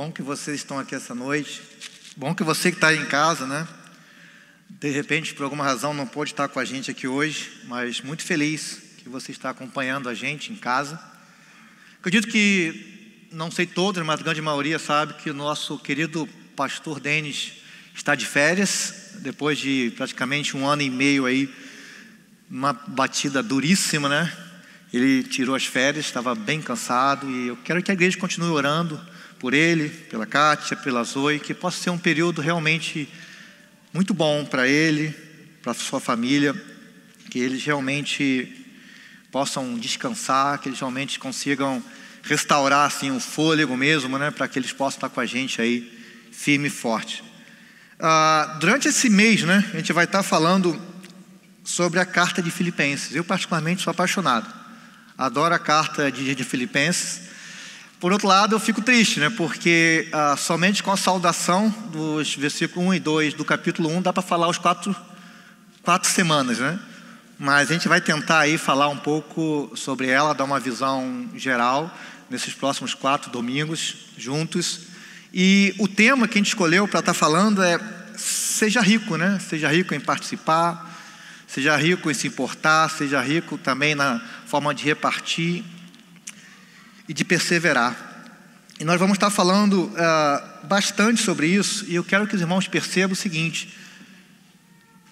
Bom que vocês estão aqui essa noite. Bom que você que está em casa, né? De repente, por alguma razão, não pôde estar com a gente aqui hoje, mas muito feliz que você está acompanhando a gente em casa. Acredito que, não sei todos, mas a grande maioria sabe que o nosso querido pastor Denis está de férias, depois de praticamente um ano e meio aí, uma batida duríssima, né? Ele tirou as férias, estava bem cansado e eu quero que a igreja continue orando por ele, pela Kátia, pela Zoe, que possa ser um período realmente muito bom para ele, para sua família, que eles realmente possam descansar, que eles realmente consigam restaurar assim o fôlego mesmo, né, para que eles possam estar com a gente aí firme e forte. Ah, durante esse mês, né, a gente vai estar falando sobre a carta de Filipenses. Eu particularmente sou apaixonado, adoro a carta de, de Filipenses. Por outro lado, eu fico triste, né? Porque ah, somente com a saudação dos versículos 1 e 2 do capítulo 1 dá para falar os quatro, quatro semanas, né? Mas a gente vai tentar aí falar um pouco sobre ela, dar uma visão geral nesses próximos quatro domingos juntos. E o tema que a gente escolheu para estar tá falando é seja rico, né? Seja rico em participar, seja rico em se importar, seja rico também na forma de repartir e de perseverar. E nós vamos estar falando uh, bastante sobre isso, e eu quero que os irmãos percebam o seguinte: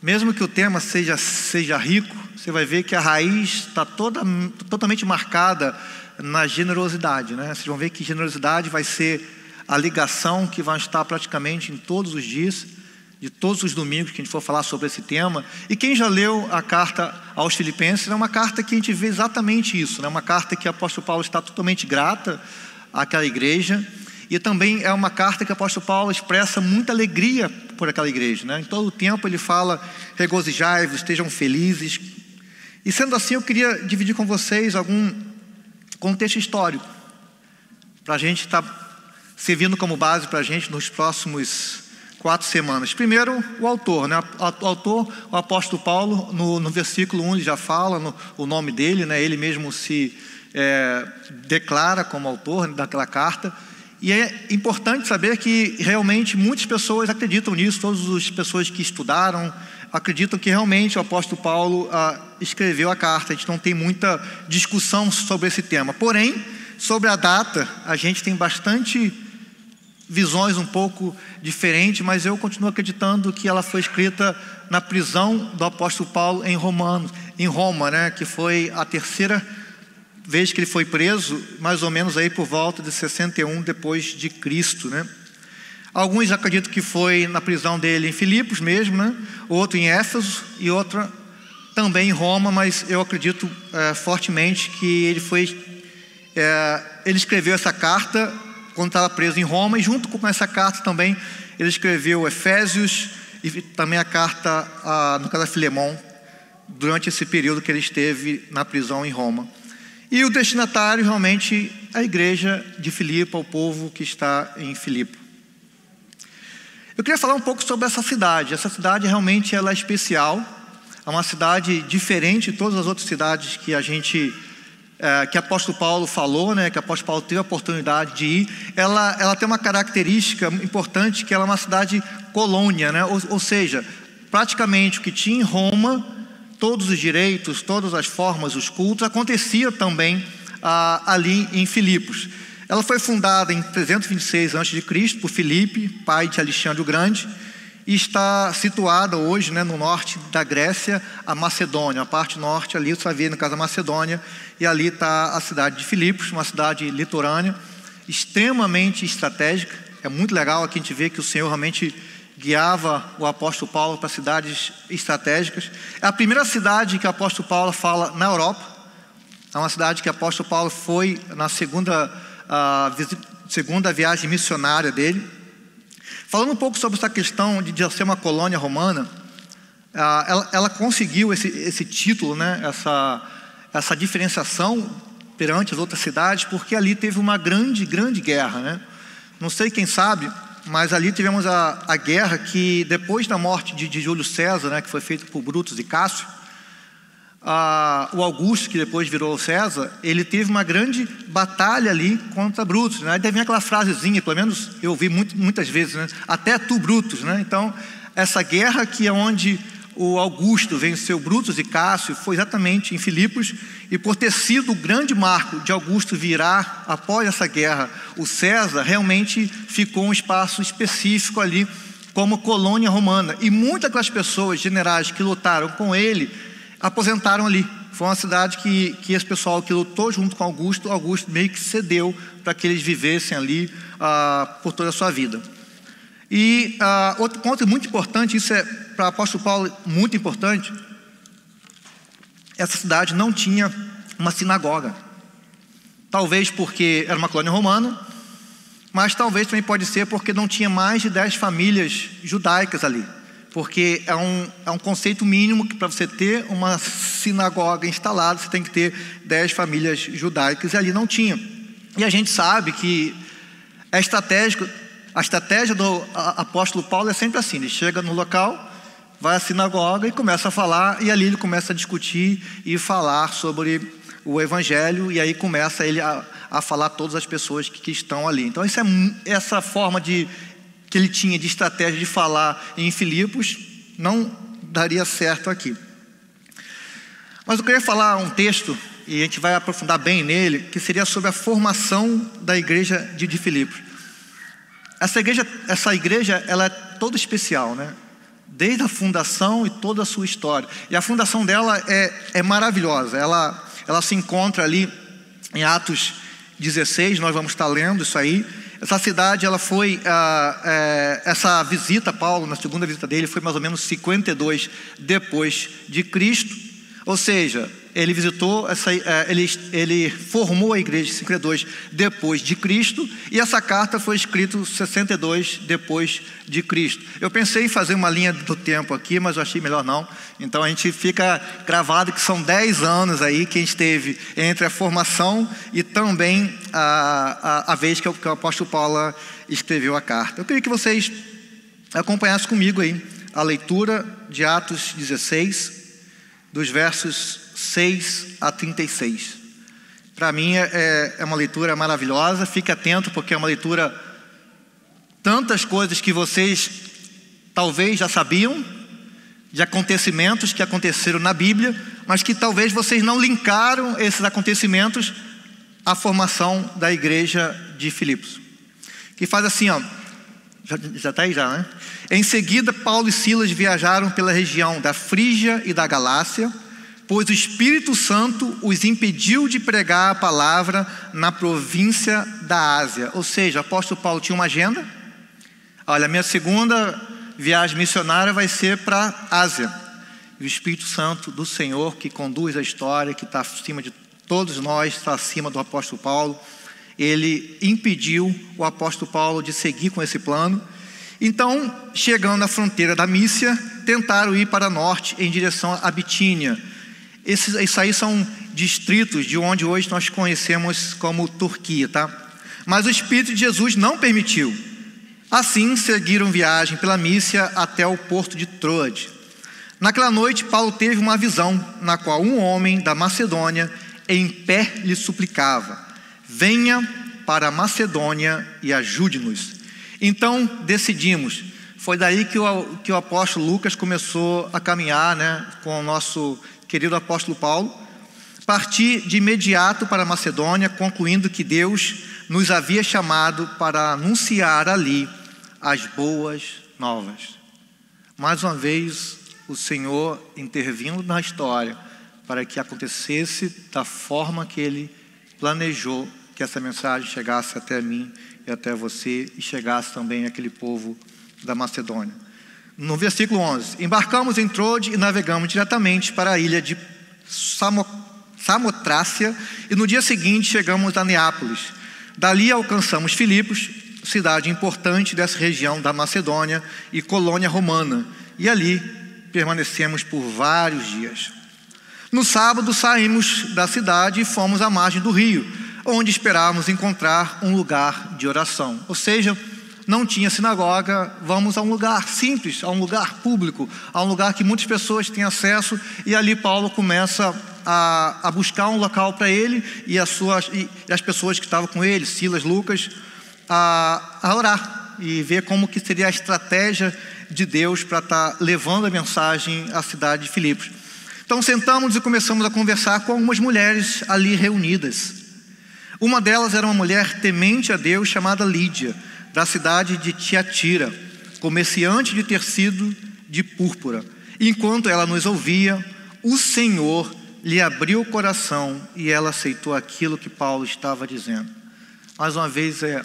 mesmo que o tema seja, seja rico, você vai ver que a raiz está toda, totalmente marcada na generosidade. Né? Vocês vão ver que generosidade vai ser a ligação que vai estar praticamente em todos os dias, de todos os domingos que a gente for falar sobre esse tema. E quem já leu a carta aos Filipenses, é uma carta que a gente vê exatamente isso, é né? uma carta que o apóstolo Paulo está totalmente grata àquela igreja. E também é uma carta que o apóstolo Paulo expressa muita alegria por aquela igreja. Né? Em todo o tempo ele fala: regozijai-vos, estejam felizes. E sendo assim, eu queria dividir com vocês algum contexto histórico, para a gente estar tá servindo como base para a gente nos próximos quatro semanas. Primeiro, o autor, né? O autor, o apóstolo Paulo, no, no versículo 1 ele já fala no, o nome dele, né? Ele mesmo se é, declara como autor daquela carta. E é importante saber que realmente muitas pessoas acreditam nisso, todas as pessoas que estudaram acreditam que realmente o apóstolo Paulo ah, escreveu a carta. A gente não tem muita discussão sobre esse tema. Porém, sobre a data, a gente tem bastante visões um pouco diferentes, mas eu continuo acreditando que ela foi escrita na prisão do apóstolo Paulo em Romano, em Roma, né, que foi a terceira vez que ele foi preso, mais ou menos aí por volta de 61 depois de Cristo, né? Alguns acreditam que foi na prisão dele em Filipos mesmo, né? Outro em Éfeso e outra também em Roma, mas eu acredito é, fortemente que ele foi, é, ele escreveu essa carta quando estava preso em Roma, e junto com essa carta também ele escreveu Efésios e também a carta, a, no caso a Filemão, durante esse período que ele esteve na prisão em Roma. E o destinatário realmente é a igreja de Filipe, o povo que está em Filipe. Eu queria falar um pouco sobre essa cidade. Essa cidade realmente ela é especial, é uma cidade diferente de todas as outras cidades que a gente é, que apóstolo Paulo falou, né, que apóstolo Paulo teve a oportunidade de ir, ela, ela tem uma característica importante que ela é uma cidade colônia, né, ou, ou seja, praticamente o que tinha em Roma, todos os direitos, todas as formas, os cultos, acontecia também ah, ali em Filipos. Ela foi fundada em 326 a.C. por Filipe, pai de Alexandre o Grande, e está situada hoje né, no norte da Grécia, a Macedônia, a parte norte ali, você vai ver no caso da Macedônia, e ali está a cidade de Filipos, uma cidade litorânea, extremamente estratégica, é muito legal aqui a gente vê que o Senhor realmente guiava o apóstolo Paulo para cidades estratégicas. É a primeira cidade que o apóstolo Paulo fala na Europa, é uma cidade que o apóstolo Paulo foi na segunda uh, segunda viagem missionária dele. Falando um pouco sobre essa questão de, ser uma colônia romana, ah, ela, ela, conseguiu esse, esse título, né, essa, essa diferenciação perante as outras cidades, porque ali teve uma grande, grande guerra. Né? Não sei quem sabe, mas ali tivemos a, a guerra que, depois da morte de, de Júlio César, né, que foi feita por Brutus e Cássio, a, o Augusto, que depois virou César, ele teve uma grande batalha ali contra Brutus. Né? Aí aquela frasezinha, pelo menos eu ouvi muito, muitas vezes, né? até tu, Brutus. Né? Então, essa guerra que é onde o Augusto venceu Brutus e Cássio foi exatamente em Filipos, e por ter sido o grande marco de Augusto virar após essa guerra, o César realmente ficou um espaço específico ali como colônia romana. E muitas das pessoas, generais que lutaram com ele, aposentaram ali. Foi uma cidade que, que esse pessoal que lutou junto com Augusto, Augusto meio que cedeu para que eles vivessem ali ah, por toda a sua vida. E ah, outro ponto muito importante, isso é para o apóstolo Paulo muito importante, essa cidade não tinha uma sinagoga. Talvez porque era uma colônia romana, mas talvez também pode ser porque não tinha mais de dez famílias judaicas ali. Porque é um, é um conceito mínimo que para você ter uma sinagoga instalada, você tem que ter dez famílias judaicas, e ali não tinha. E a gente sabe que é estratégico a estratégia do apóstolo Paulo é sempre assim: ele chega no local, vai à sinagoga e começa a falar, e ali ele começa a discutir e falar sobre o evangelho, e aí começa ele a, a falar todas as pessoas que, que estão ali. Então, é, essa forma de que ele tinha de estratégia de falar em Filipos não daria certo aqui. Mas eu queria falar um texto, e a gente vai aprofundar bem nele, que seria sobre a formação da igreja de, de Filipos. Essa igreja, essa igreja, ela é toda especial, né? Desde a fundação e toda a sua história. E a fundação dela é, é maravilhosa. Ela, ela se encontra ali em Atos 16. Nós vamos estar lendo isso aí. Essa cidade, ela foi é, essa visita Paulo na segunda visita dele foi mais ou menos 52 depois de Cristo. Ou seja, ele visitou, essa, é, ele, ele formou a igreja de 52 depois de Cristo, e essa carta foi escrita 62 depois de Cristo. Eu pensei em fazer uma linha do tempo aqui, mas eu achei melhor não. Então a gente fica gravado que são 10 anos aí que a gente teve entre a formação e também a, a, a vez que o, que o apóstolo Paulo escreveu a carta. Eu queria que vocês acompanhassem comigo aí a leitura de Atos 16, dos versos 6 a 36. Para mim é, é, é uma leitura maravilhosa, fique atento, porque é uma leitura, tantas coisas que vocês talvez já sabiam, de acontecimentos que aconteceram na Bíblia, mas que talvez vocês não linkaram esses acontecimentos à formação da igreja de Filipos. Que faz assim, ó. Já está aí já, né? Em seguida, Paulo e Silas viajaram pela região da Frígia e da Galácia pois o Espírito Santo os impediu de pregar a palavra na província da Ásia. Ou seja, o apóstolo Paulo tinha uma agenda. Olha, minha segunda viagem missionária vai ser para a Ásia. E o Espírito Santo do Senhor, que conduz a história, que está acima de todos nós, está acima do apóstolo Paulo, ele impediu o apóstolo Paulo de seguir com esse plano. Então, chegando à fronteira da Mícia, tentaram ir para norte em direção à Bitínia esses, isso aí são distritos de onde hoje nós conhecemos como Turquia, tá? Mas o Espírito de Jesus não permitiu. Assim, seguiram viagem pela Mícia até o porto de Troade. Naquela noite, Paulo teve uma visão, na qual um homem da Macedônia, em pé, lhe suplicava: Venha para a Macedônia e ajude-nos. Então decidimos. Foi daí que o, que o apóstolo Lucas começou a caminhar né, com o nosso querido apóstolo Paulo, parti de imediato para Macedônia, concluindo que Deus nos havia chamado para anunciar ali as boas novas. Mais uma vez, o Senhor intervindo na história para que acontecesse da forma que Ele planejou que essa mensagem chegasse até mim e até você e chegasse também àquele povo da Macedônia. No versículo 11: Embarcamos em Trode e navegamos diretamente para a ilha de Samo, Samotrácia, e no dia seguinte chegamos a Neápolis. Dali alcançamos Filipos, cidade importante dessa região da Macedônia e colônia romana, e ali permanecemos por vários dias. No sábado saímos da cidade e fomos à margem do rio, onde esperávamos encontrar um lugar de oração. Ou seja, não tinha sinagoga, vamos a um lugar simples, a um lugar público, a um lugar que muitas pessoas têm acesso, e ali Paulo começa a, a buscar um local para ele e as, suas, e as pessoas que estavam com ele, Silas, Lucas, a, a orar e ver como que seria a estratégia de Deus para estar tá levando a mensagem à cidade de Filipos. Então sentamos e começamos a conversar com algumas mulheres ali reunidas. Uma delas era uma mulher temente a Deus chamada Lídia, da cidade de Tiatira, comerciante de tecido de púrpura. Enquanto ela nos ouvia, o Senhor lhe abriu o coração e ela aceitou aquilo que Paulo estava dizendo. Mais uma vez, é,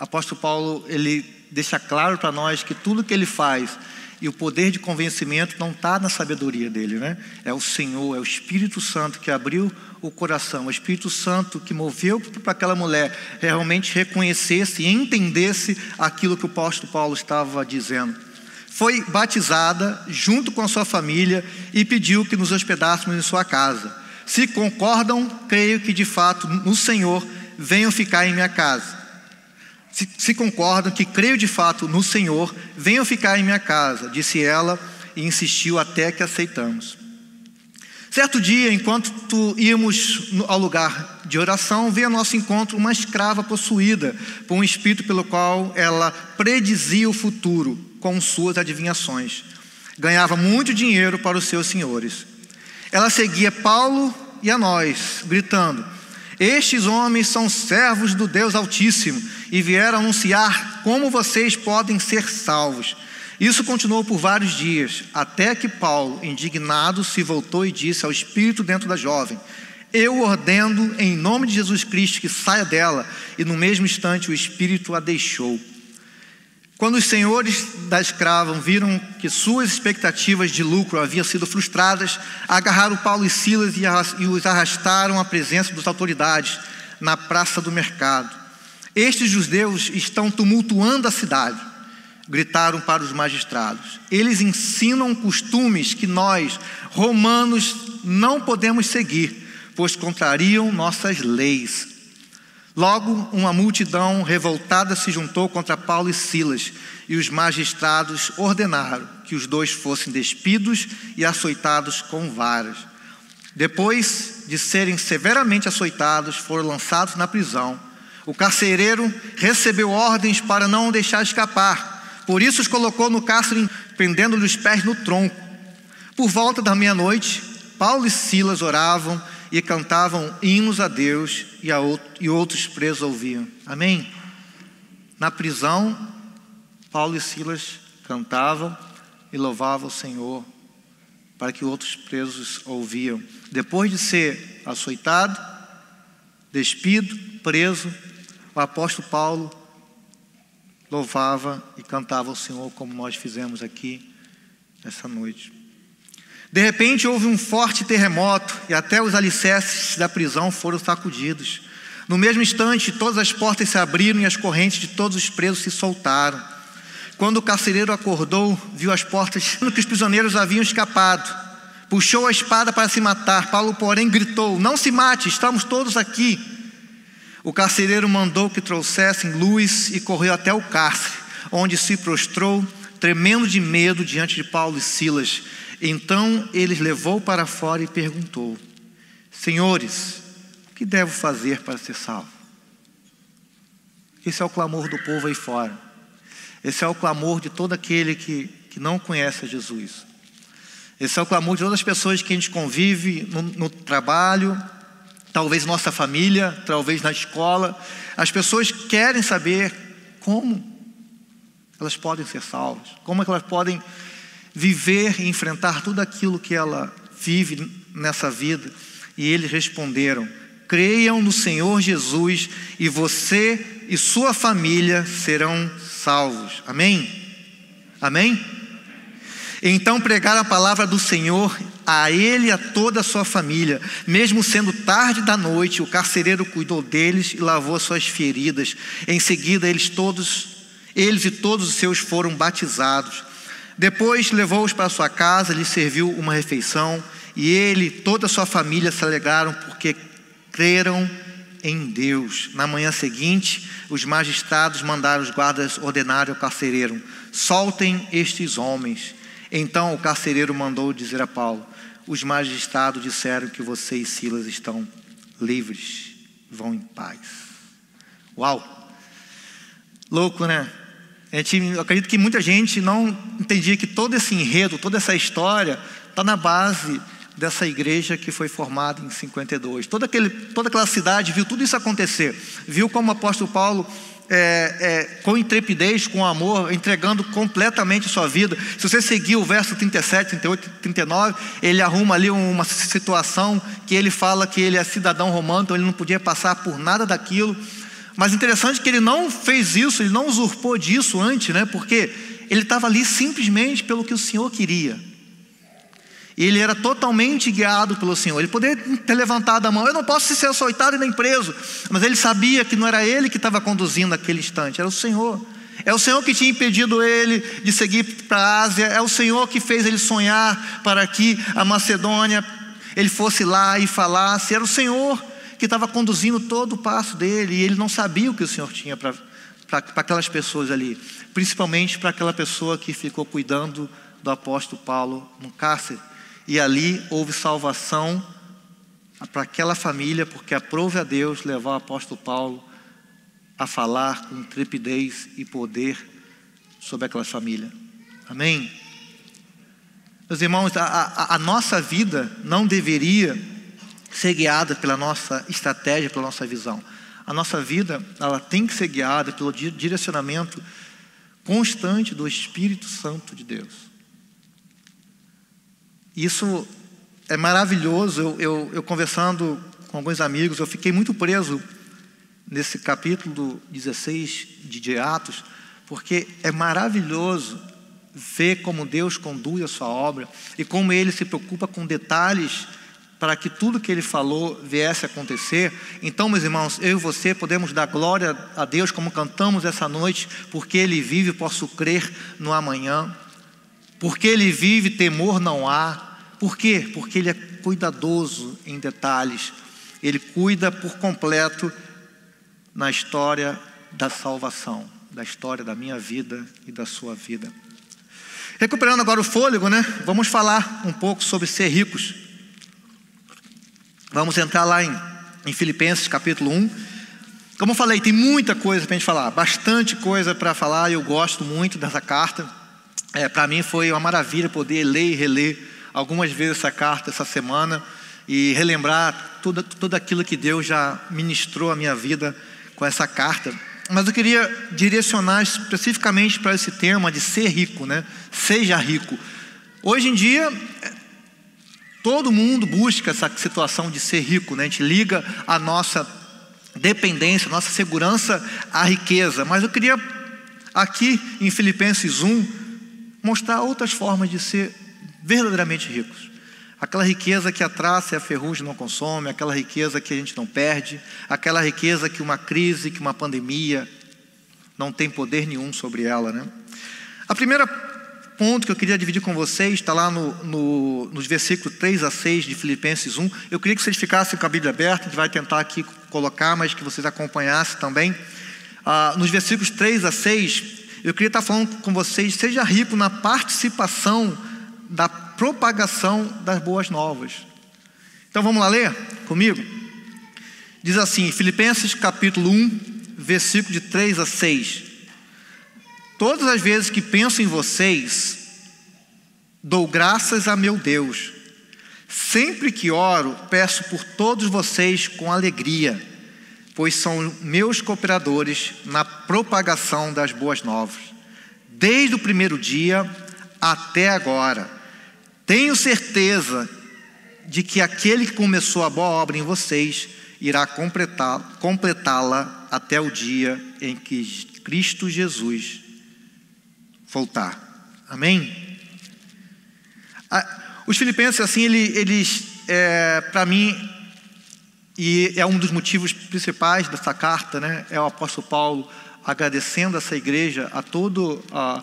apóstolo Paulo ele deixa claro para nós que tudo que ele faz e o poder de convencimento não está na sabedoria dele, né? É o Senhor, é o Espírito Santo que abriu o coração, o Espírito Santo que moveu para aquela mulher realmente reconhecesse e entendesse aquilo que o apóstolo Paulo estava dizendo foi batizada junto com a sua família e pediu que nos hospedássemos em sua casa. Se concordam, creio que de fato no Senhor venham ficar em minha casa. Se, se concordam que creio de fato no Senhor, venham ficar em minha casa, disse ela e insistiu até que aceitamos. Certo dia, enquanto íamos ao lugar de oração, veio ao nosso encontro uma escrava possuída por um espírito pelo qual ela predizia o futuro com suas adivinhações. Ganhava muito dinheiro para os seus senhores. Ela seguia Paulo e a nós, gritando: Estes homens são servos do Deus Altíssimo e vieram anunciar como vocês podem ser salvos. Isso continuou por vários dias, até que Paulo, indignado, se voltou e disse ao espírito dentro da jovem: Eu ordeno em nome de Jesus Cristo que saia dela, e no mesmo instante o espírito a deixou. Quando os senhores da escrava viram que suas expectativas de lucro haviam sido frustradas, agarraram Paulo e Silas e os arrastaram à presença das autoridades na praça do mercado. Estes judeus estão tumultuando a cidade, gritaram para os magistrados. Eles ensinam costumes que nós, romanos, não podemos seguir, pois contrariam nossas leis. Logo, uma multidão revoltada se juntou contra Paulo e Silas, e os magistrados ordenaram que os dois fossem despidos e açoitados com varas. Depois de serem severamente açoitados, foram lançados na prisão. O carcereiro recebeu ordens para não deixar escapar, por isso os colocou no cárcere, prendendo-lhe os pés no tronco. Por volta da meia-noite, Paulo e Silas oravam e cantavam hinos a Deus e, a outro, e outros presos ouviam. Amém? Na prisão, Paulo e Silas cantavam e louvavam o Senhor para que outros presos ouviam. Depois de ser açoitado, despido, preso, o apóstolo Paulo louvava e cantava o Senhor como nós fizemos aqui essa noite. De repente houve um forte terremoto e até os alicerces da prisão foram sacudidos. No mesmo instante, todas as portas se abriram e as correntes de todos os presos se soltaram. Quando o carcereiro acordou, viu as portas que os prisioneiros haviam escapado. Puxou a espada para se matar. Paulo, porém, gritou: Não se mate, estamos todos aqui. O carcereiro mandou que trouxessem luz e correu até o cárcere, onde se prostrou, tremendo de medo diante de Paulo e Silas. Então ele levou para fora e perguntou: Senhores, o que devo fazer para ser salvo? Esse é o clamor do povo aí fora. Esse é o clamor de todo aquele que, que não conhece a Jesus. Esse é o clamor de todas as pessoas que a gente convive no, no trabalho, talvez nossa família, talvez na escola. As pessoas querem saber como elas podem ser salvas, como elas podem viver e enfrentar tudo aquilo que ela vive nessa vida. E eles responderam: creiam no Senhor Jesus e você e sua família serão salvos. Amém? Amém? Então pregaram a palavra do Senhor a ele e a toda a sua família. Mesmo sendo tarde da noite, o carcereiro cuidou deles e lavou suas feridas. Em seguida, eles todos, eles e todos os seus foram batizados. Depois levou-os para sua casa, lhes serviu uma refeição, e ele e toda a sua família se alegraram porque creram em Deus. Na manhã seguinte, os magistrados mandaram os guardas ordenarem ao carcereiro: soltem estes homens. Então o carcereiro mandou dizer a Paulo: Os magistrados disseram que você e Silas estão livres, vão em paz. Uau! Louco, né? A gente, eu acredito que muita gente não entendia que todo esse enredo, toda essa história, está na base dessa igreja que foi formada em 52. Toda, aquele, toda aquela cidade viu tudo isso acontecer, viu como o apóstolo Paulo, é, é, com intrepidez, com amor, entregando completamente sua vida. Se você seguir o verso 37, 38, 39, ele arruma ali uma situação que ele fala que ele é cidadão romano, então ele não podia passar por nada daquilo. Mas interessante que ele não fez isso, ele não usurpou disso antes, né? Porque ele estava ali simplesmente pelo que o Senhor queria. E ele era totalmente guiado pelo Senhor. Ele poderia ter levantado a mão, eu não posso ser açoitado e nem preso. Mas ele sabia que não era ele que estava conduzindo aquele instante, era o Senhor. É o Senhor que tinha impedido ele de seguir para a Ásia, é o Senhor que fez ele sonhar para que a Macedônia ele fosse lá e falasse, era o Senhor que estava conduzindo todo o passo dele, e ele não sabia o que o Senhor tinha para aquelas pessoas ali, principalmente para aquela pessoa que ficou cuidando do apóstolo Paulo no cárcere e ali houve salvação para aquela família, porque aprove a Deus levar o apóstolo Paulo a falar com trepidez e poder sobre aquela família. Amém? Meus irmãos, a, a, a, nossa vida não deveria ser guiada pela nossa estratégia, pela nossa visão. A nossa vida, ela tem que ser guiada pelo direcionamento constante do Espírito Santo de Deus. Isso é maravilhoso. Eu, eu, eu, conversando com alguns amigos, eu fiquei muito preso nesse capítulo 16 de Atos, porque é maravilhoso ver como Deus conduz a sua obra e como ele se preocupa com detalhes para que tudo que ele falou viesse a acontecer. Então, meus irmãos, eu e você podemos dar glória a Deus como cantamos essa noite, porque ele vive, posso crer no amanhã. Porque ele vive, temor não há. Por quê? Porque ele é cuidadoso em detalhes. Ele cuida por completo na história da salvação, da história da minha vida e da sua vida. Recuperando agora o fôlego, né? Vamos falar um pouco sobre ser ricos. Vamos entrar lá em, em Filipenses capítulo 1. Como eu falei, tem muita coisa para a gente falar, bastante coisa para falar. Eu gosto muito dessa carta. É, para mim foi uma maravilha poder ler e reler algumas vezes essa carta essa semana e relembrar tudo, tudo aquilo que Deus já ministrou a minha vida com essa carta. Mas eu queria direcionar especificamente para esse tema de ser rico, né? Seja rico. Hoje em dia, todo mundo busca essa situação de ser rico, né? A gente liga a nossa dependência, a nossa segurança à riqueza. Mas eu queria aqui em Filipenses 1 mostrar outras formas de ser verdadeiramente ricos. Aquela riqueza que a traça e a ferrugem não consomem, aquela riqueza que a gente não perde, aquela riqueza que uma crise, que uma pandemia não tem poder nenhum sobre ela. Né? A primeira ponto que eu queria dividir com vocês está lá no, no, nos versículos 3 a 6 de Filipenses 1. Eu queria que vocês ficassem com a Bíblia aberta, a gente vai tentar aqui colocar, mas que vocês acompanhassem também. Ah, nos versículos 3 a 6, eu queria estar falando com vocês, seja rico na participação da propagação das boas novas. Então vamos lá ler comigo? Diz assim, Filipenses capítulo 1, versículo de 3 a 6. Todas as vezes que penso em vocês, dou graças a meu Deus. Sempre que oro, peço por todos vocês com alegria, pois são meus cooperadores na propagação das boas novas. Desde o primeiro dia até agora tenho certeza de que aquele que começou a boa obra em vocês irá completá-la até o dia em que Cristo Jesus voltar. Amém? Os filipenses, assim, eles, é, para mim, e é um dos motivos principais dessa carta, né? É o apóstolo Paulo agradecendo essa igreja a toda a,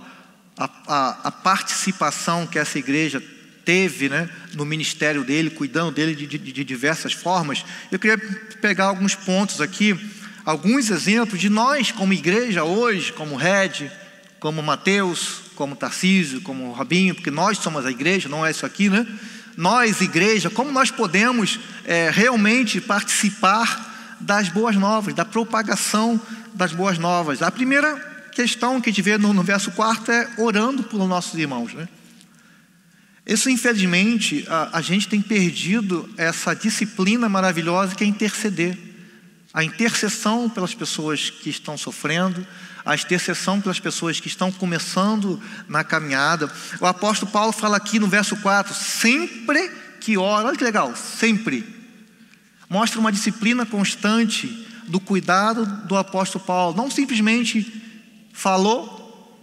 a, a, participação que essa igreja teve né, no ministério dele, cuidando dele de, de, de diversas formas. Eu queria pegar alguns pontos aqui, alguns exemplos de nós como igreja hoje, como Red, como Mateus, como Tarcísio, como Robinho, porque nós somos a igreja, não é isso aqui, né? Nós, igreja, como nós podemos é, realmente participar das boas novas, da propagação das boas novas. A primeira questão que a gente vê no, no verso 4 é orando pelos nossos irmãos. Né? Isso, infelizmente, a, a gente tem perdido essa disciplina maravilhosa que é interceder. A intercessão pelas pessoas que estão sofrendo, a intercessão pelas pessoas que estão começando na caminhada. O apóstolo Paulo fala aqui no verso 4: sempre que ora, olha que legal, sempre. Mostra uma disciplina constante do cuidado do apóstolo Paulo. Não simplesmente falou,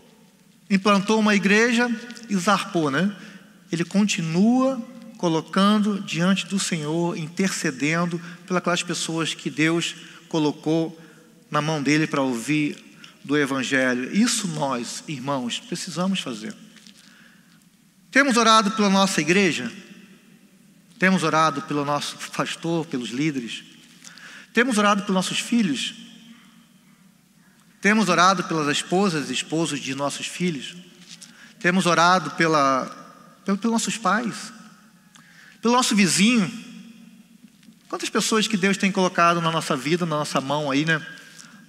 implantou uma igreja e zarpou, né? Ele continua colocando diante do Senhor, intercedendo pelas pessoas que Deus colocou na mão dele para ouvir do Evangelho. Isso nós, irmãos, precisamos fazer. Temos orado pela nossa igreja, temos orado pelo nosso pastor, pelos líderes, temos orado pelos nossos filhos? Temos orado pelas esposas e esposos de nossos filhos? Temos orado pela, pelos nossos pais? Pelo nosso vizinho? Quantas pessoas que Deus tem colocado na nossa vida, na nossa mão aí, né?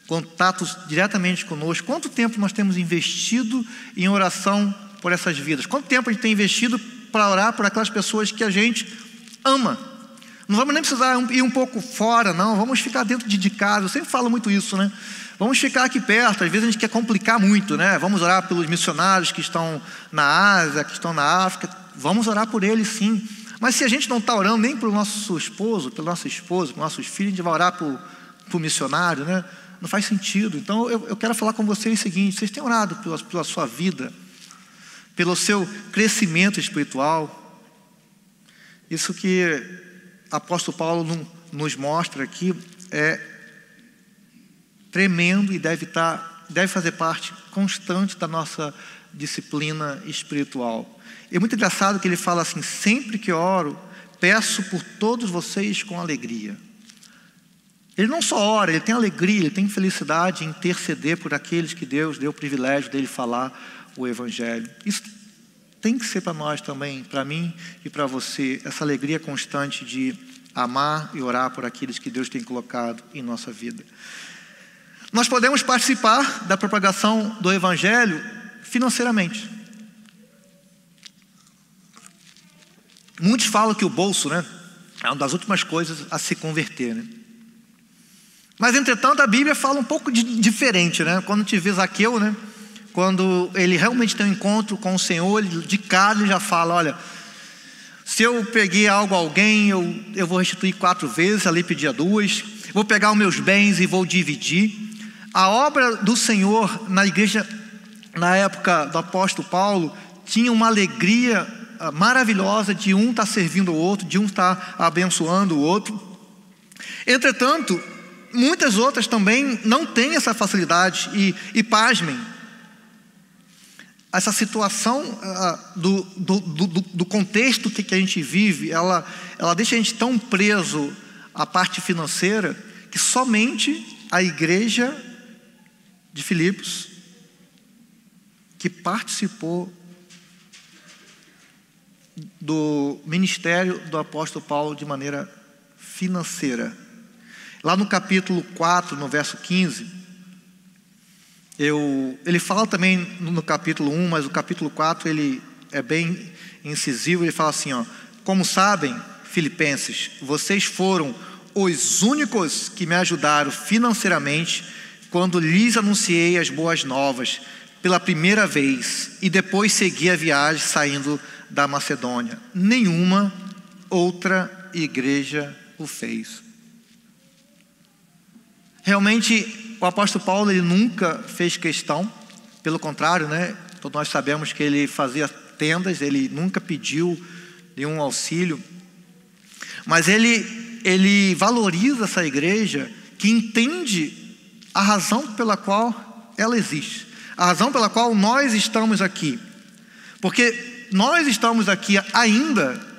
Contatos diretamente conosco. Quanto tempo nós temos investido em oração por essas vidas? Quanto tempo a gente tem investido para orar por aquelas pessoas que a gente ama? Não vamos nem precisar ir um pouco fora, não. Vamos ficar dentro de casa. Eu sempre falo muito isso, né? Vamos ficar aqui perto. Às vezes a gente quer complicar muito, né? Vamos orar pelos missionários que estão na Ásia, que estão na África. Vamos orar por eles, sim. Mas se a gente não está orando nem pelo nosso esposo, pelo nosso esposo, pelos nossos filhos, a gente vai orar para o missionário, né? Não faz sentido. Então eu, eu, quero falar com vocês o seguinte: vocês têm orado pela, pela sua vida, pelo seu crescimento espiritual. Isso que apóstolo Paulo nos mostra aqui é tremendo e deve estar, tá, deve fazer parte constante da nossa disciplina espiritual. É muito engraçado que ele fala assim: sempre que oro, peço por todos vocês com alegria. Ele não só ora, ele tem alegria, ele tem felicidade em interceder por aqueles que Deus deu o privilégio dele falar o Evangelho. Isso tem que ser para nós também, para mim e para você, essa alegria constante de amar e orar por aqueles que Deus tem colocado em nossa vida. Nós podemos participar da propagação do Evangelho financeiramente. Muitos falam que o bolso, né, é uma das últimas coisas a se converter, né? Mas entretanto a Bíblia fala um pouco de, diferente, né? Quando te vê Zaqueu, né? quando ele realmente tem um encontro com o Senhor, de cara ele já fala: olha, se eu peguei algo a alguém, eu, eu vou restituir quatro vezes, ali pedia duas, vou pegar os meus bens e vou dividir. A obra do Senhor na igreja, na época do apóstolo Paulo, tinha uma alegria ah, maravilhosa de um estar servindo o outro, de um estar abençoando o outro. Entretanto, muitas outras também não têm essa facilidade, e, e pasmem, essa situação uh, do, do, do, do, contexto que, que a gente vive, ela, ela deixa a gente tão preso à parte financeira que somente a igreja de Filipos, que participou do ministério do apóstolo Paulo de maneira financeira. Lá no capítulo 4, no verso 15, eu, ele fala também no capítulo 1, mas o capítulo 4 ele é bem incisivo. Ele fala assim: ó, Como sabem, Filipenses, vocês foram os únicos que me ajudaram financeiramente quando lhes anunciei as boas novas pela primeira vez e depois segui a viagem saindo da Macedônia. Nenhuma outra igreja o fez. Realmente o apóstolo Paulo ele nunca fez questão, pelo contrário, né? Todos nós sabemos que ele fazia tendas, ele nunca pediu nenhum auxílio. Mas ele, ele valoriza essa igreja que entende a razão pela qual ela existe, a razão pela qual nós estamos aqui. Porque nós estamos aqui ainda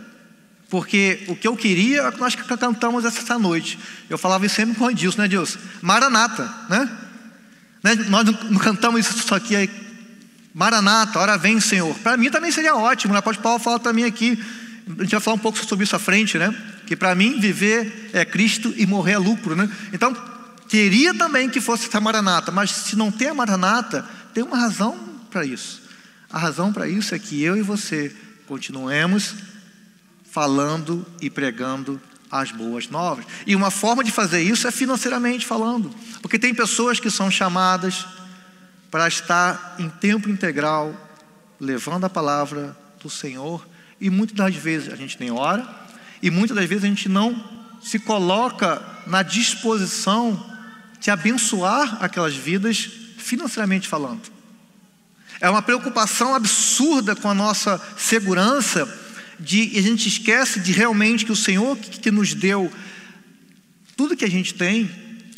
porque o que eu queria é que nós cantamos essa noite. Eu falava isso sempre com o né, Deus? Maranata, né? né? Nós não cantamos isso aqui aí. Maranata, hora vem, Senhor. Para mim também seria ótimo, né? Pode Paulo falar também aqui. A gente vai falar um pouco sobre isso à frente, né? Que para mim viver é Cristo e morrer é lucro, né? Então, queria também que fosse essa Maranata, mas se não tem a Maranata, tem uma razão para isso. A razão para isso é que eu e você continuemos falando e pregando as boas novas. E uma forma de fazer isso é financeiramente falando, porque tem pessoas que são chamadas para estar em tempo integral levando a palavra do Senhor, e muitas das vezes a gente nem ora, e muitas das vezes a gente não se coloca na disposição de abençoar aquelas vidas financeiramente falando. É uma preocupação absurda com a nossa segurança de, a gente esquece de realmente que o Senhor que, que nos deu tudo que a gente tem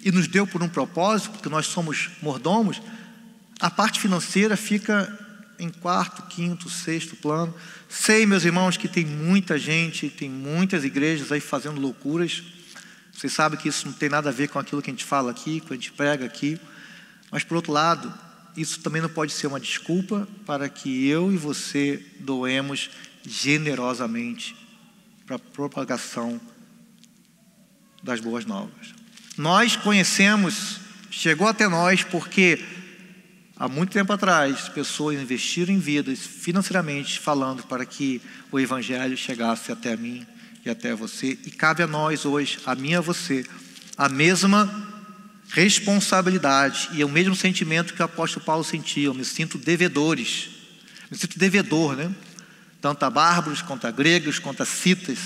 e nos deu por um propósito, porque nós somos mordomos, a parte financeira fica em quarto, quinto, sexto plano. Sei, meus irmãos, que tem muita gente, tem muitas igrejas aí fazendo loucuras. Vocês sabem que isso não tem nada a ver com aquilo que a gente fala aqui, que a gente prega aqui. Mas, por outro lado, isso também não pode ser uma desculpa para que eu e você doemos generosamente para a propagação das boas novas. Nós conhecemos, chegou até nós porque há muito tempo atrás pessoas investiram em vidas financeiramente falando para que o evangelho chegasse até mim e até você e cabe a nós hoje, a mim e a você, a mesma responsabilidade e o mesmo sentimento que o apóstolo Paulo sentia, eu me sinto devedores. Me sinto devedor, né? tanto a bárbaros quanto a gregos, quanto a citas.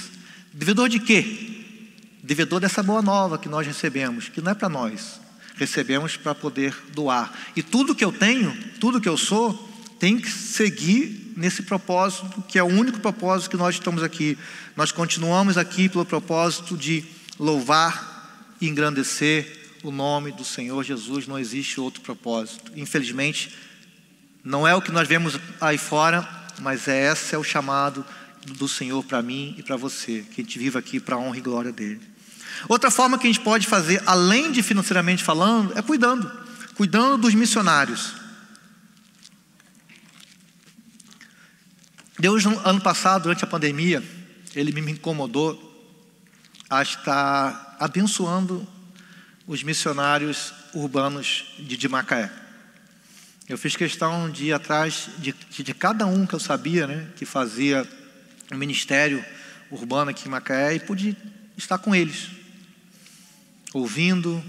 Devedor de quê? Devedor dessa boa nova que nós recebemos, que não é para nós, recebemos para poder doar. E tudo que eu tenho, tudo que eu sou, tem que seguir nesse propósito, que é o único propósito que nós estamos aqui. Nós continuamos aqui pelo propósito de louvar e engrandecer o nome do Senhor Jesus, não existe outro propósito. Infelizmente, não é o que nós vemos aí fora, mas é esse é o chamado do Senhor para mim e para você, que a gente viva aqui para a honra e glória dele. Outra forma que a gente pode fazer, além de financeiramente falando, é cuidando, cuidando dos missionários. Deus, ano passado, durante a pandemia, ele me incomodou a estar abençoando os missionários urbanos de, de Macaé. Eu fiz questão de ir atrás de, de, cada um que eu sabia, né, que fazia um ministério urbano aqui em Macaé e pude estar com eles, ouvindo,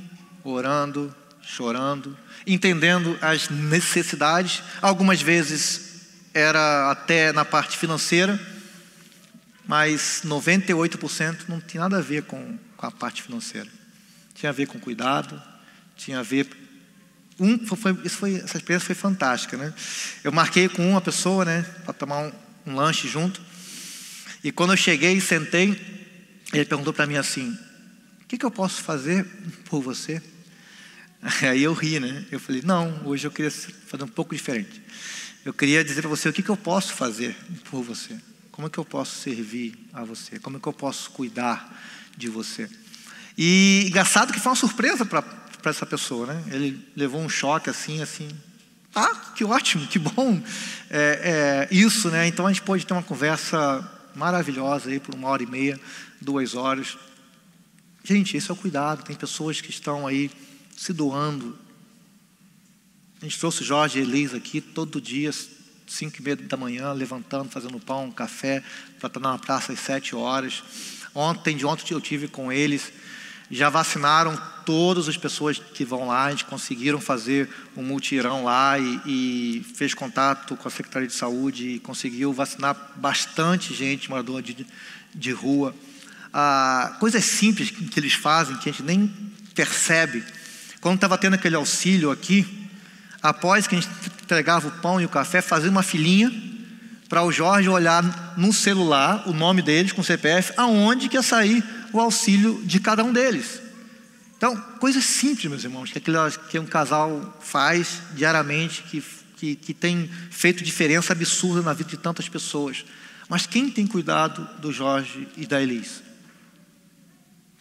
orando, chorando, entendendo as necessidades. Algumas vezes era até na parte financeira, mas 98% não tinha nada a ver com, com a parte financeira. Tinha a ver com cuidado, tinha a ver um, foi, isso foi, essa experiência foi fantástica, né? Eu marquei com uma pessoa, né, para tomar um, um, lanche junto. E quando eu cheguei e sentei, ele perguntou para mim assim: "O que, que eu posso fazer por você?" Aí eu ri, né? Eu falei: "Não, hoje eu queria fazer um pouco diferente. Eu queria dizer para você o que, que eu posso fazer por você. Como é que eu posso servir a você? Como é que eu posso cuidar de você?" E engraçado que foi uma surpresa para essa pessoa, né? Ele levou um choque assim, assim. Ah, que ótimo, que bom. É, é, isso, né? Então a gente pode ter uma conversa maravilhosa aí por uma hora e meia, duas horas. Gente, esse é o cuidado. Tem pessoas que estão aí se doando. A gente trouxe Jorge e Elisa aqui todo dia, cinco e meia da manhã, levantando, fazendo pão, café, para estar na praça às sete horas. Ontem, de ontem eu tive com eles já vacinaram todas as pessoas que vão lá, a gente conseguiram fazer um multirão lá e, e fez contato com a Secretaria de Saúde e conseguiu vacinar bastante gente, morador de, de rua. Ah, coisas simples que, que eles fazem que a gente nem percebe. Quando estava tendo aquele auxílio aqui, após que a gente entregava o pão e o café, fazia uma filinha para o Jorge olhar no celular o nome deles com CPF, aonde que ia sair o auxílio de cada um deles. Então, coisas simples, meus irmãos, que, aquilo, que um casal faz diariamente, que, que, que tem feito diferença absurda na vida de tantas pessoas. Mas quem tem cuidado do Jorge e da Elis?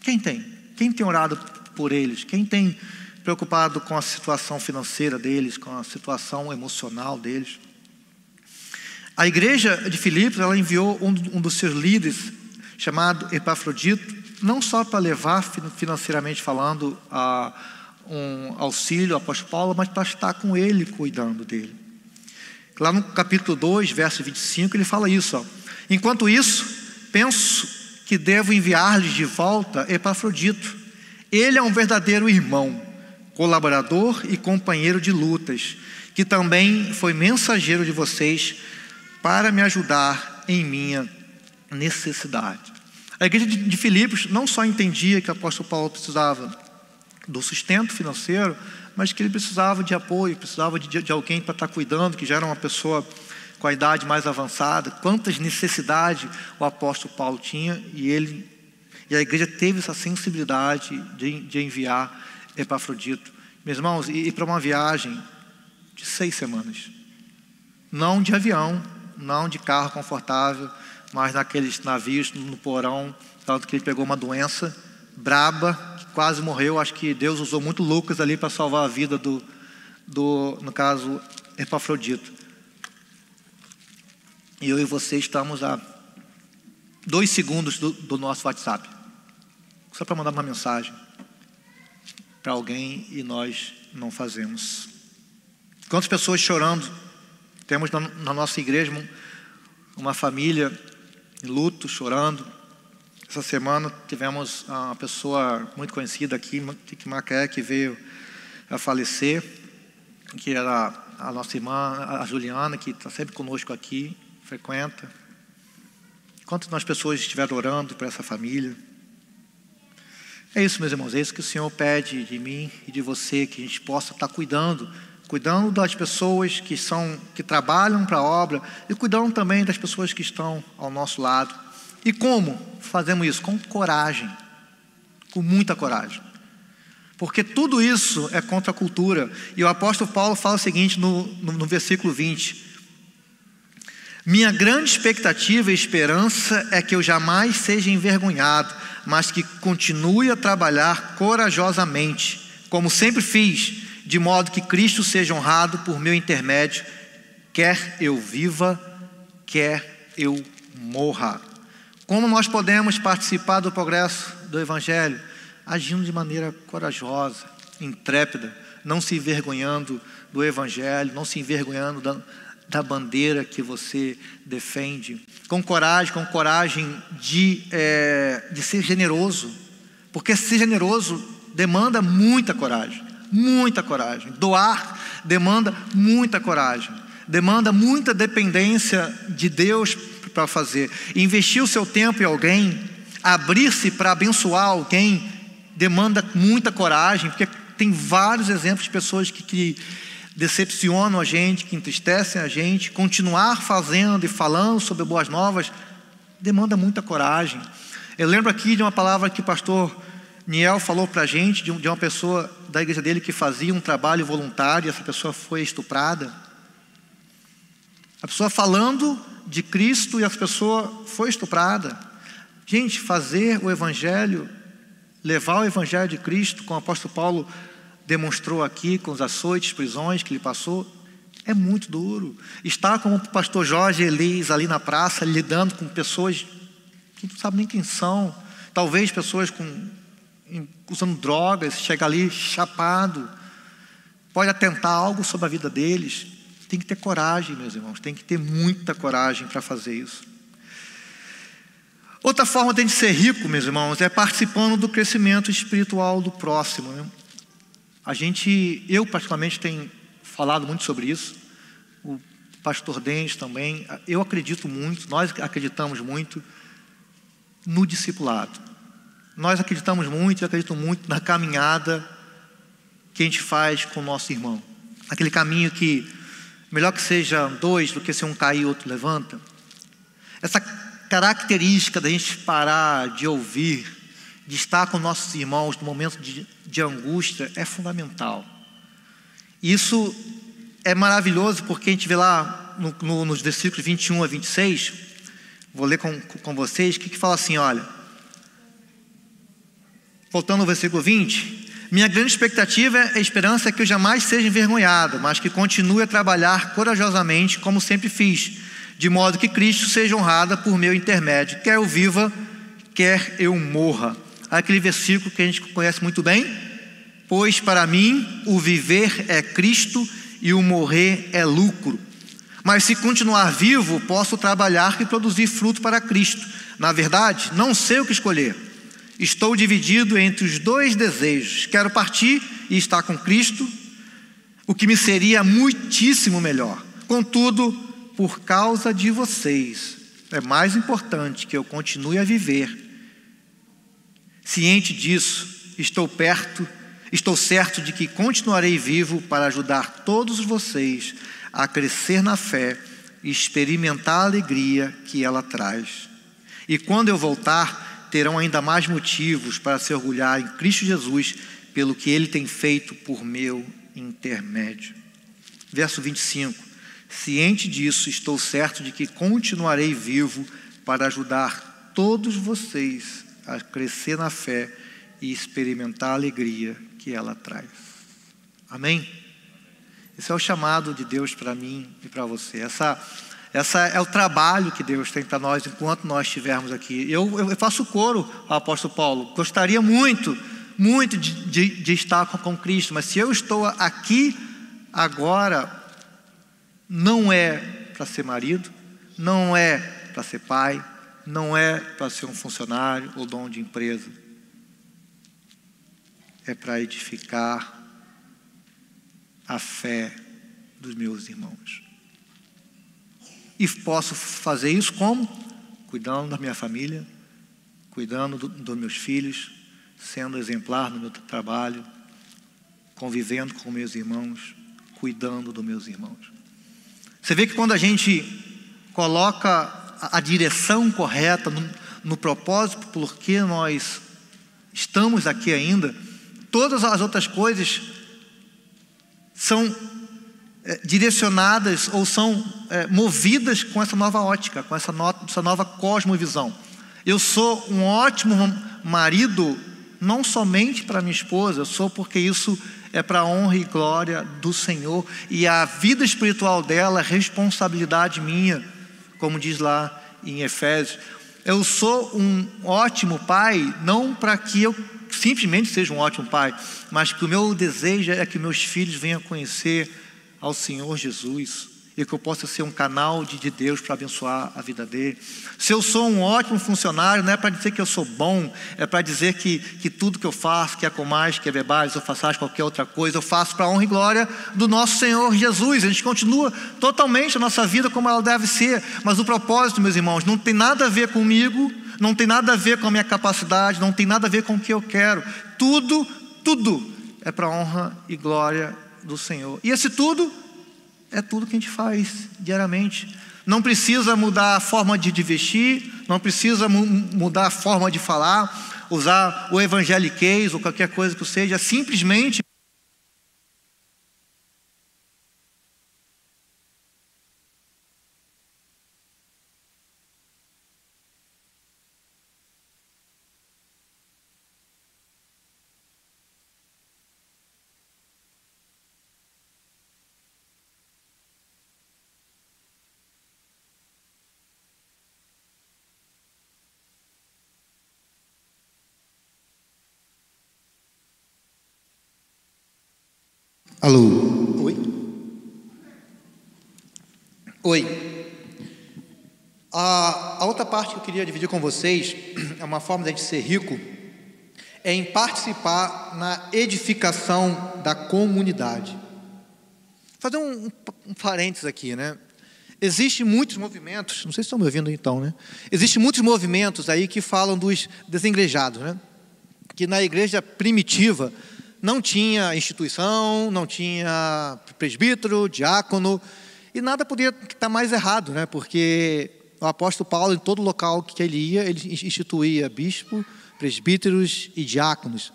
Quem tem? Quem tem orado por eles? Quem tem preocupado com a situação financeira deles, com a situação emocional deles? A igreja de Filipos, ela enviou um, um dos seus líderes, chamado Epafrodito, não só para levar financeiramente falando a um auxílio ao apóstolo Paulo, mas para estar com ele, cuidando dele. Lá no capítulo 2, verso 25, ele fala isso. Ó. Enquanto isso, penso que devo enviar-lhes de volta Epafrodito. Ele é um verdadeiro irmão, colaborador e companheiro de lutas, que também foi mensageiro de vocês para me ajudar em minha necessidade. A igreja de Filipos não só entendia que o apóstolo Paulo precisava do sustento financeiro, mas que ele precisava de apoio, precisava de, de alguém para estar cuidando, que já era uma pessoa com a idade mais avançada. Quantas necessidades o apóstolo Paulo tinha e ele e a igreja teve essa sensibilidade de, de enviar Epafrodito. Meus irmãos, e, para uma viagem de seis semanas, não de avião, não de carro confortável, mas naqueles navios no porão, tanto que ele pegou uma doença braba, que quase morreu. Acho que Deus usou muito Lucas ali para salvar a vida do, do, no caso, Epafrodito. E eu e você estamos a dois segundos do, do nosso WhatsApp, só para mandar uma mensagem para alguém e nós não fazemos. Quantas pessoas chorando temos na, na nossa igreja uma família em luto, chorando. Essa semana tivemos uma pessoa muito conhecida aqui, em Macaé, que veio a falecer, que era a nossa irmã, a Juliana, que está sempre conosco aqui, frequenta. Quantas pessoas estiveram orando por essa família? É isso, meus irmãos, é isso que o Senhor pede de mim e de você, que a gente possa estar cuidando cuidando das pessoas que são que trabalham para a obra e cuidando também das pessoas que estão ao nosso lado. E como fazemos isso? Com coragem, com muita coragem. Porque tudo isso é contra a cultura. E o apóstolo Paulo fala o seguinte no, no, no versículo 20: Minha grande expectativa e esperança é que eu jamais seja envergonhado, mas que continue a trabalhar corajosamente, como sempre fiz de modo que Cristo seja honrado por meu intermédio, quer eu viva, quer eu morra. Como nós podemos participar do progresso do Evangelho? Agindo de maneira corajosa, intrépida, não se envergonhando do Evangelho, não se envergonhando da, da bandeira que você defende, com coragem, com coragem de, é, de ser generoso, porque ser generoso demanda muita coragem muita coragem. Doar demanda muita coragem. Demanda muita dependência de Deus para fazer. Investir o seu tempo em alguém, abrir-se para abençoar alguém, demanda muita coragem, porque tem vários exemplos de pessoas que, que decepcionam a gente, que entristecem a gente. Continuar fazendo e falando sobre boas novas demanda muita coragem. Eu lembro aqui de uma palavra que o pastor Niel falou para a gente de uma pessoa da igreja dele que fazia um trabalho voluntário e essa pessoa foi estuprada. A pessoa falando de Cristo e essa pessoa foi estuprada. Gente, fazer o Evangelho, levar o Evangelho de Cristo, como o apóstolo Paulo demonstrou aqui com os açoites, prisões que ele passou, é muito duro. Estar como o pastor Jorge Elis ali na praça, lidando com pessoas que não sabem nem quem são, talvez pessoas com usando drogas, chega ali chapado, pode atentar algo sobre a vida deles. Tem que ter coragem, meus irmãos, tem que ter muita coragem para fazer isso. Outra forma de a gente ser rico, meus irmãos, é participando do crescimento espiritual do próximo. Né? A gente, eu particularmente tenho falado muito sobre isso, o pastor Dente também, eu acredito muito, nós acreditamos muito no discipulado. Nós acreditamos muito, eu acredito muito na caminhada que a gente faz com o nosso irmão. Aquele caminho que Melhor que seja dois do que se um cair e outro levanta. Essa característica da gente parar de ouvir, de estar com nossos irmãos no momento de, de angústia é fundamental. Isso é maravilhoso porque a gente vê lá no, no, nos versículos 21 a 26, vou ler com, com vocês, que, que fala assim: olha, voltando ao versículo 20, minha grande expectativa é a esperança é que eu jamais seja envergonhado, mas que continue a trabalhar corajosamente, como sempre fiz, de modo que Cristo seja honrado por meu intermédio, quer eu viva, quer eu morra. Aquele versículo que a gente conhece muito bem, pois para mim o viver é Cristo e o morrer é lucro. Mas se continuar vivo, posso trabalhar e produzir fruto para Cristo. Na verdade, não sei o que escolher Estou dividido entre os dois desejos. Quero partir e estar com Cristo, o que me seria muitíssimo melhor. Contudo, por causa de vocês, é mais importante que eu continue a viver. Ciente disso, estou perto, estou certo de que continuarei vivo para ajudar todos vocês a crescer na fé e experimentar a alegria que ela traz. E quando eu voltar, terão ainda mais motivos para se orgulhar em Cristo Jesus pelo que ele tem feito por meu intermédio. Verso 25: Ciente disso, estou certo de que continuarei vivo para ajudar todos vocês a crescer na fé e experimentar a alegria que ela traz. Amém? Esse é o chamado de Deus para mim e para você. Essa essa é o trabalho que Deus tem para nós enquanto nós estivermos aqui. Eu, eu faço coro ao apóstolo Paulo. Gostaria muito, muito de, de, de estar com, com Cristo, mas se eu estou aqui agora, não é para ser marido, não é para ser pai, não é para ser um funcionário ou dono de empresa. É para edificar a fé dos meus irmãos. E posso fazer isso como? Cuidando da minha família, cuidando do, dos meus filhos, sendo exemplar no meu trabalho, convivendo com meus irmãos, cuidando dos meus irmãos. Você vê que quando a gente coloca a, direção correta no, no propósito por que nós estamos aqui ainda, todas as outras coisas são é, direcionadas ou são é, movidas com essa nova ótica, com essa, no, essa nova cosmovisão. Eu sou um ótimo marido, não somente para minha esposa, eu sou porque isso é para a honra e glória do Senhor, e a vida espiritual dela é responsabilidade minha, como diz lá em Efésios. Eu sou um ótimo pai, não para que eu simplesmente seja um ótimo pai, mas que o meu desejo é que meus filhos venham conhecer ao Senhor Jesus e que eu possa ser um canal de, de Deus para abençoar a vida dele. Se eu sou um ótimo funcionário, não é para dizer que eu sou bom, é para dizer que, que tudo que eu faço, que é com mais, que é bebais, ou qualquer outra coisa, eu faço para a honra e glória do nosso Senhor Jesus. A gente continua totalmente a nossa vida como ela deve ser, mas o propósito, meus irmãos, não tem nada a ver comigo, não tem nada a ver com a minha capacidade, não tem nada a ver com o que eu quero. Tudo, tudo é para a honra e glória do Senhor. E esse tudo é tudo que a gente faz diariamente. Não precisa mudar a forma de vestir, não precisa mu mudar a forma de falar, usar o evangeliquez ou qualquer coisa que seja, simplesmente Alô? Oi? Oi. A, a, outra parte que eu queria dividir com vocês é uma forma de ser rico, é em participar na edificação da comunidade. Fazer um, um, um parênteses aqui, né? Existem muitos movimentos, não sei se estão me ouvindo então, né? Existem muitos movimentos aí que falam dos desengrejados, né? Que na igreja primitiva não tinha instituição, não tinha presbítero, diácono, E nada podia estar mais errado, né? porque o apóstolo Paulo, em todo local que ele ia, ele instituía bispo, presbíteros e diáconos.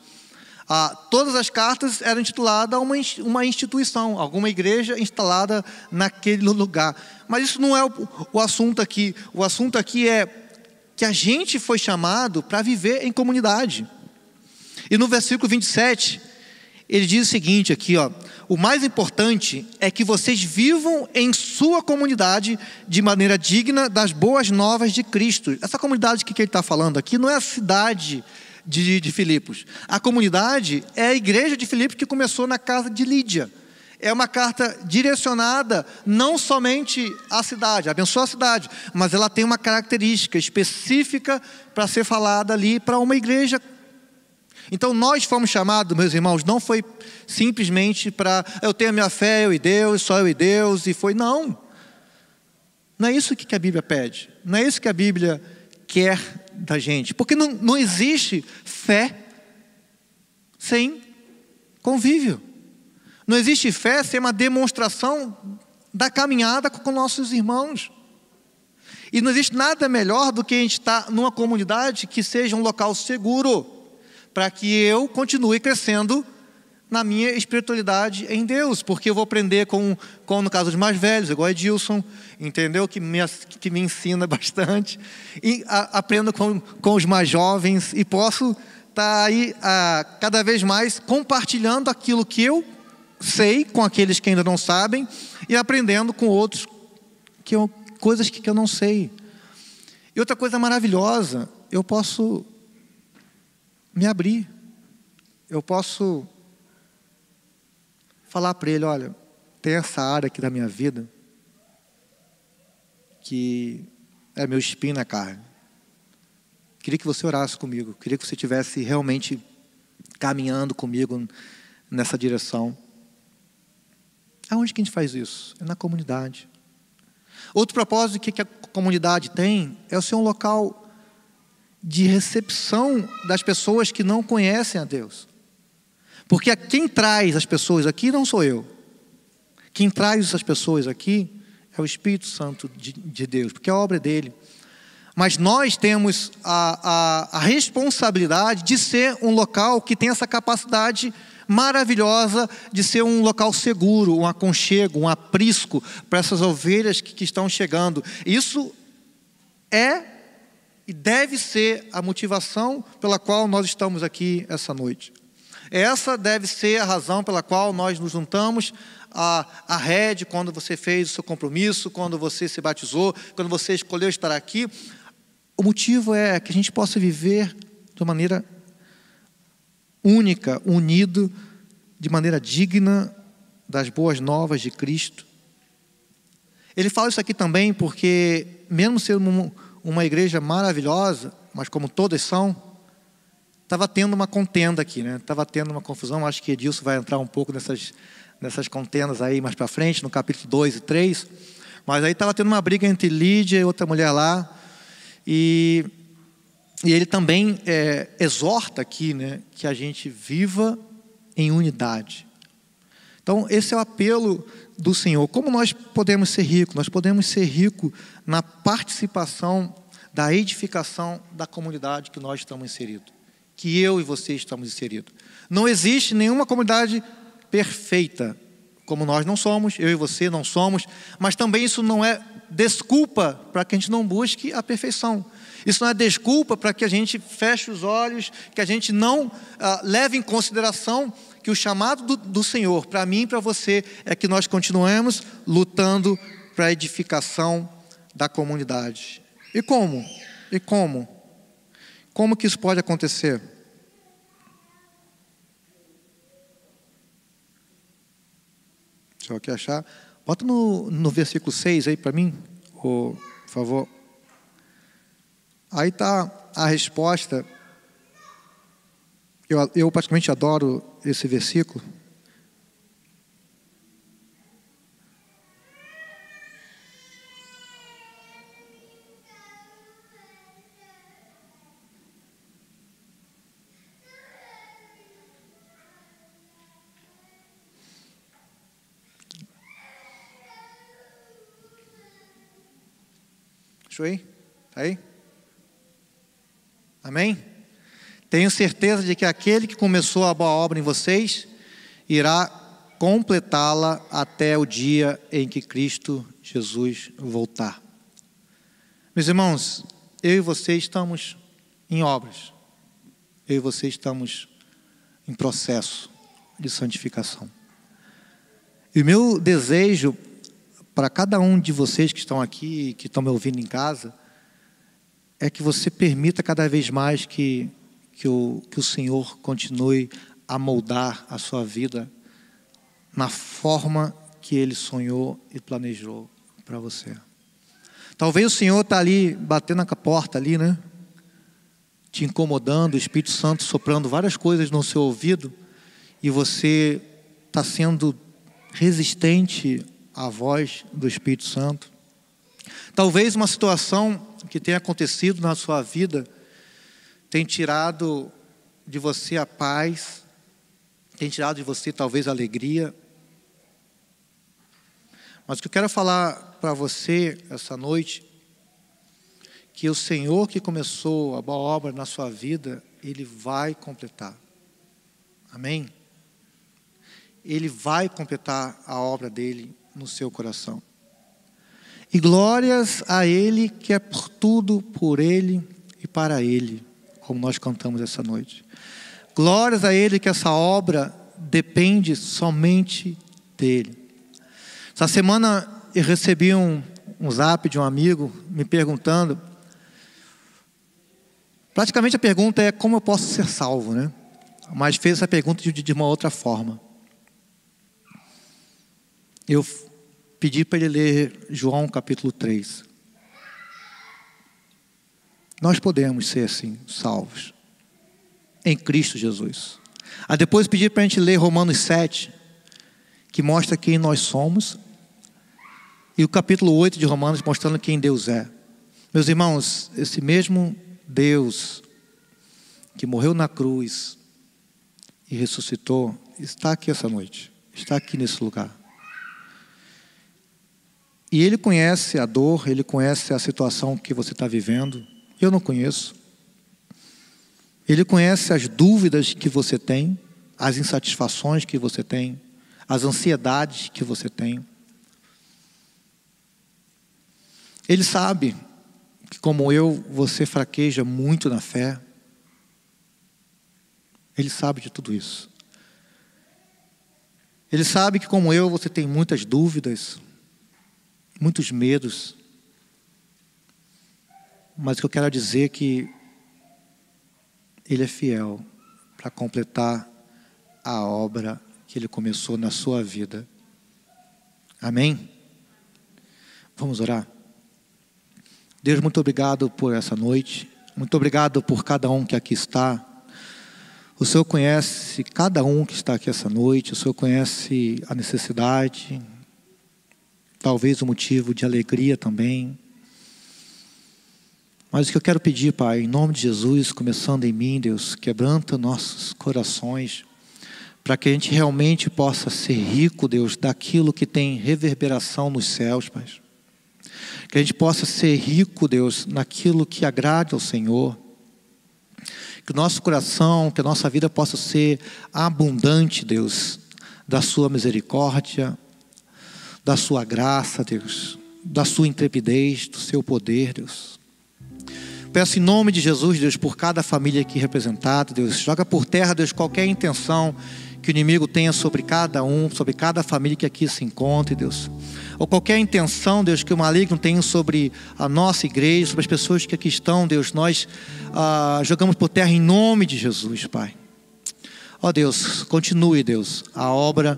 Ah, todas as cartas eram intituladas a uma, uma instituição, alguma igreja instalada naquele lugar. Mas isso não é o, o assunto aqui. O assunto aqui é que a gente foi chamado para viver em comunidade. E no versículo 27, ele diz o seguinte aqui, ó: "O mais importante é que vocês vivam em sua comunidade de maneira digna das boas novas de Cristo". Essa comunidade que ele está falando aqui não é a cidade de, de Filipos. A comunidade é a igreja de Filipos que começou na casa de Lídia. É uma carta direcionada não somente à cidade, abençoa a cidade, mas ela tem uma característica específica para ser falada ali para uma igreja. Então nós fomos chamados, meus irmãos, não foi simplesmente para eu tenho a minha fé, eu e Deus, só eu e Deus, e foi. Não. Não é isso que a Bíblia pede. Não é isso que a Bíblia quer da gente. Porque não, não existe fé sem convívio. Não existe fé sem uma demonstração da caminhada com nossos irmãos. E não existe nada melhor do que a gente estar numa comunidade que seja um local seguro, para que eu continue crescendo na minha espiritualidade em Deus, porque eu vou aprender com, com no caso dos mais velhos, igual Edilson, entendeu? Que me, que me ensina bastante, e a, aprendo com, com os mais jovens, e posso estar tá aí a, cada vez mais compartilhando aquilo que eu sei com aqueles que ainda não sabem, e aprendendo com outros que eu, coisas que, que eu não sei. E outra coisa maravilhosa, eu posso me abrir, eu posso falar para ele: olha, tem essa área aqui da minha vida que é meu espinho na carne. Queria que você orasse comigo, queria que você estivesse realmente caminhando comigo nessa direção. Aonde que a gente faz isso? É na comunidade. Outro propósito que a comunidade tem é ser um local de recepção das pessoas que não conhecem a Deus. Porque quem traz as pessoas aqui não sou eu. Quem traz essas pessoas aqui é o Espírito Santo de, de Deus, porque é a obra dele. Mas nós temos a, a, a responsabilidade de ser um local que tem essa capacidade maravilhosa de ser um local seguro, um aconchego, um aprisco para essas ovelhas que, que estão chegando. Isso é e deve ser a motivação pela qual nós estamos aqui essa noite. Essa deve ser a razão pela qual nós nos juntamos à, à rede quando você fez o seu compromisso, quando você se batizou, quando você escolheu estar aqui. O motivo é que a gente possa viver de maneira única, unido, de maneira digna das boas novas de Cristo. Ele fala isso aqui também porque, mesmo sendo uma igreja maravilhosa, mas como todas são, estava tendo uma contenda aqui, né? Estava tendo uma confusão. Acho que Edilson vai entrar um pouco nessas, nessas contendas aí mais para frente, no capítulo 2 e 3. Mas aí estava tendo uma briga entre Lídia e outra mulher lá. E, e ele também é, exorta aqui né, que a gente viva em unidade. Então, esse é o apelo do Senhor. Como nós podemos ser ricos? Nós podemos ser ricos na participação da edificação da comunidade que nós estamos inseridos que eu e você estamos inseridos. Não existe nenhuma comunidade perfeita, como nós não somos, eu e você não somos, mas também isso não é desculpa para que a gente não busque a perfeição. Isso não é desculpa para que a gente feche os olhos, que a gente não ah, leve em consideração que o chamado do, do Senhor para mim e para você é que nós continuemos lutando para a edificação da comunidade. E como? E como? Como que isso pode acontecer? Deixa eu aqui achar. Bota no, no versículo 6 aí para mim, por favor. Aí está a resposta. Eu, eu adoro esse versículo. Deixa ir. Está aí? Amém? Tenho certeza de que aquele que começou a boa obra em vocês irá completá-la até o dia em que Cristo Jesus voltar. Meus irmãos, eu e você estamos em obras. Eu e você estamos em processo de santificação. E o meu desejo para cada um de vocês que estão aqui, que estão me ouvindo em casa, é que você permita cada vez mais que, que, o, que o Senhor continue a moldar a sua vida na forma que Ele sonhou e planejou para você. Talvez o Senhor está ali batendo na porta ali, né? Te incomodando, o Espírito Santo soprando várias coisas no seu ouvido e você está sendo resistente à voz do Espírito Santo. Talvez uma situação que tenha acontecido na sua vida tenha tirado de você a paz, tenha tirado de você talvez a alegria. Mas o que eu quero falar para você essa noite, que o Senhor que começou a boa obra na sua vida, Ele vai completar. Amém? Ele vai completar a obra dele no seu coração. E glórias a Ele que é por tudo, por Ele e para Ele, como nós cantamos essa noite. Glórias a Ele que essa obra depende somente dEle. Essa semana eu recebi um, um zap de um amigo me perguntando. Praticamente a pergunta é como eu posso ser salvo, né? Mas fez essa pergunta de, de uma outra forma eu pedi para ele ler João capítulo 3. Nós podemos ser assim, salvos, em Cristo Jesus. Aí depois pedi para a gente ler Romanos 7, que mostra quem nós somos, e o capítulo 8 de Romanos mostrando quem Deus é. Meus irmãos, esse mesmo Deus que morreu na cruz e ressuscitou, está aqui essa noite, está aqui nesse lugar. E Ele conhece a dor, Ele conhece a situação que você está vivendo. Eu não conheço. Ele conhece as dúvidas que você tem, as insatisfações que você tem, as ansiedades que você tem. Ele sabe que, como eu, você fraqueja muito na fé. Ele sabe de tudo isso. Ele sabe que, como eu, você tem muitas dúvidas, muitos medos. Mas o que eu quero dizer é que Ele é fiel para completar a obra que Ele começou na sua vida. Amém? Vamos orar? Deus, muito obrigado por essa noite. Muito obrigado por cada um que aqui está. O Senhor conhece cada um que está aqui essa noite. O Senhor conhece a necessidade, talvez um motivo de alegria também. Mas o que eu quero pedir, Pai, em nome de Jesus, começando em mim, Deus, quebranta nossos corações, para que a gente realmente possa ser rico, Deus, daquilo que tem reverberação nos céus, Pai. Que a gente possa ser rico, Deus, naquilo que agrade ao Senhor. Que o nosso coração, que a nossa vida possa ser abundante, Deus, da Sua misericórdia, da sua graça, Deus, da sua intrepidez, do seu poder, Deus. Peço em nome de Jesus, Deus, por cada família aqui representada, Deus, joga por terra, Deus, qualquer intenção que o inimigo tenha sobre cada um, sobre cada família que aqui se encontre, Deus. Ou qualquer intenção, Deus, que o maligno tenha sobre a nossa igreja, sobre as pessoas que aqui estão, Deus, nós ah, jogamos por terra em nome de Jesus, Pai. Ó Deus, continue, Deus, a obra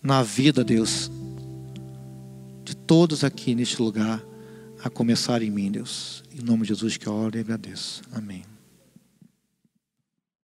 na vida, Deus, todos aqui neste lugar, a começar em mim, Deus. Em nome de Jesus que eu oro e agradeço. Amém.